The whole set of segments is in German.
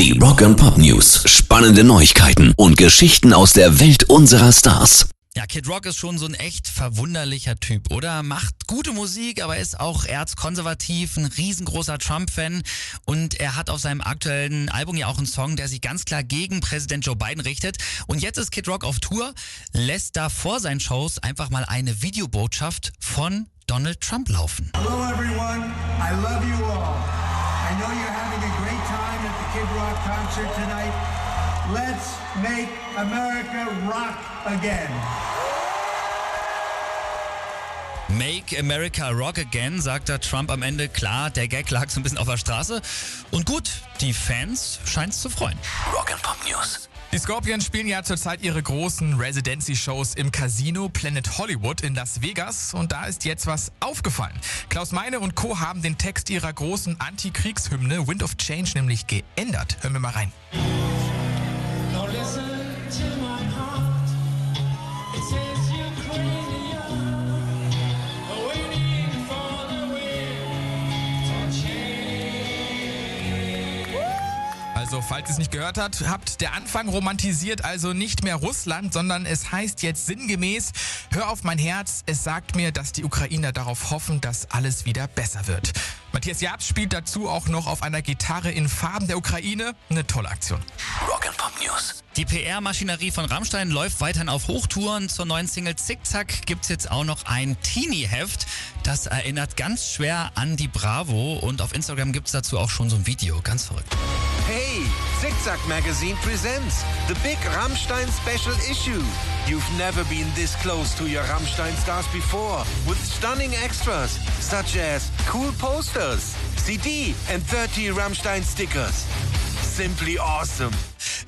Die Rock and Pop News. Spannende Neuigkeiten und Geschichten aus der Welt unserer Stars. Ja, Kid Rock ist schon so ein echt verwunderlicher Typ, oder? Macht gute Musik, aber ist auch erzkonservativ, ein riesengroßer Trump-Fan und er hat auf seinem aktuellen Album ja auch einen Song, der sich ganz klar gegen Präsident Joe Biden richtet. Und jetzt ist Kid Rock auf Tour, lässt da vor seinen Shows einfach mal eine Videobotschaft von Donald Trump laufen. Hello, everyone. I love you all. I know you're having a great time at the Kid Rock concert tonight. Let's make America rock again. Make America Rock Again, sagt da Trump am Ende. Klar, der Gag lag so ein bisschen auf der Straße. Und gut, die Fans scheinen es zu freuen. Rock and Pop News. Die Scorpions spielen ja zurzeit ihre großen Residency-Shows im Casino Planet Hollywood in Las Vegas und da ist jetzt was aufgefallen. Klaus Meine und Co. haben den Text ihrer großen Anti-Kriegshymne Wind of Change nämlich geändert. Hören wir mal rein. Now listen Also, falls ihr es nicht gehört habt, habt der Anfang romantisiert also nicht mehr Russland, sondern es heißt jetzt sinngemäß, hör auf mein Herz, es sagt mir, dass die Ukrainer darauf hoffen, dass alles wieder besser wird. Matthias Jabs spielt dazu auch noch auf einer Gitarre in Farben der Ukraine. Eine tolle Aktion. Rock and Pop News. Die PR-Maschinerie von Rammstein läuft weiterhin auf Hochtouren. Zur neuen Single Zickzack gibt's jetzt auch noch ein Teenie-Heft. Das erinnert ganz schwer an die Bravo und auf Instagram gibt's dazu auch schon so ein Video. Ganz verrückt. Hey, Zickzack Magazine presents the big Rammstein special issue. You've never been this close to your Rammstein stars before, with stunning extras such as cool posters, CD, and 30 Rammstein stickers. Simply awesome.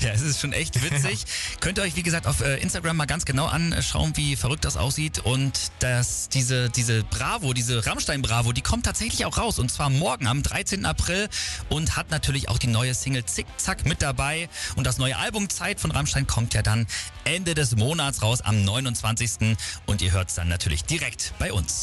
Ja, es ist schon echt witzig. Könnt ihr euch, wie gesagt, auf äh, Instagram mal ganz genau anschauen, wie verrückt das aussieht. Und dass diese, diese Bravo, diese Rammstein-Bravo, die kommt tatsächlich auch raus. Und zwar morgen am 13. April und hat natürlich auch die neue Single Zickzack mit dabei. Und das neue Album Zeit von Rammstein kommt ja dann Ende des Monats raus, am 29. Und ihr hört es dann natürlich direkt bei uns.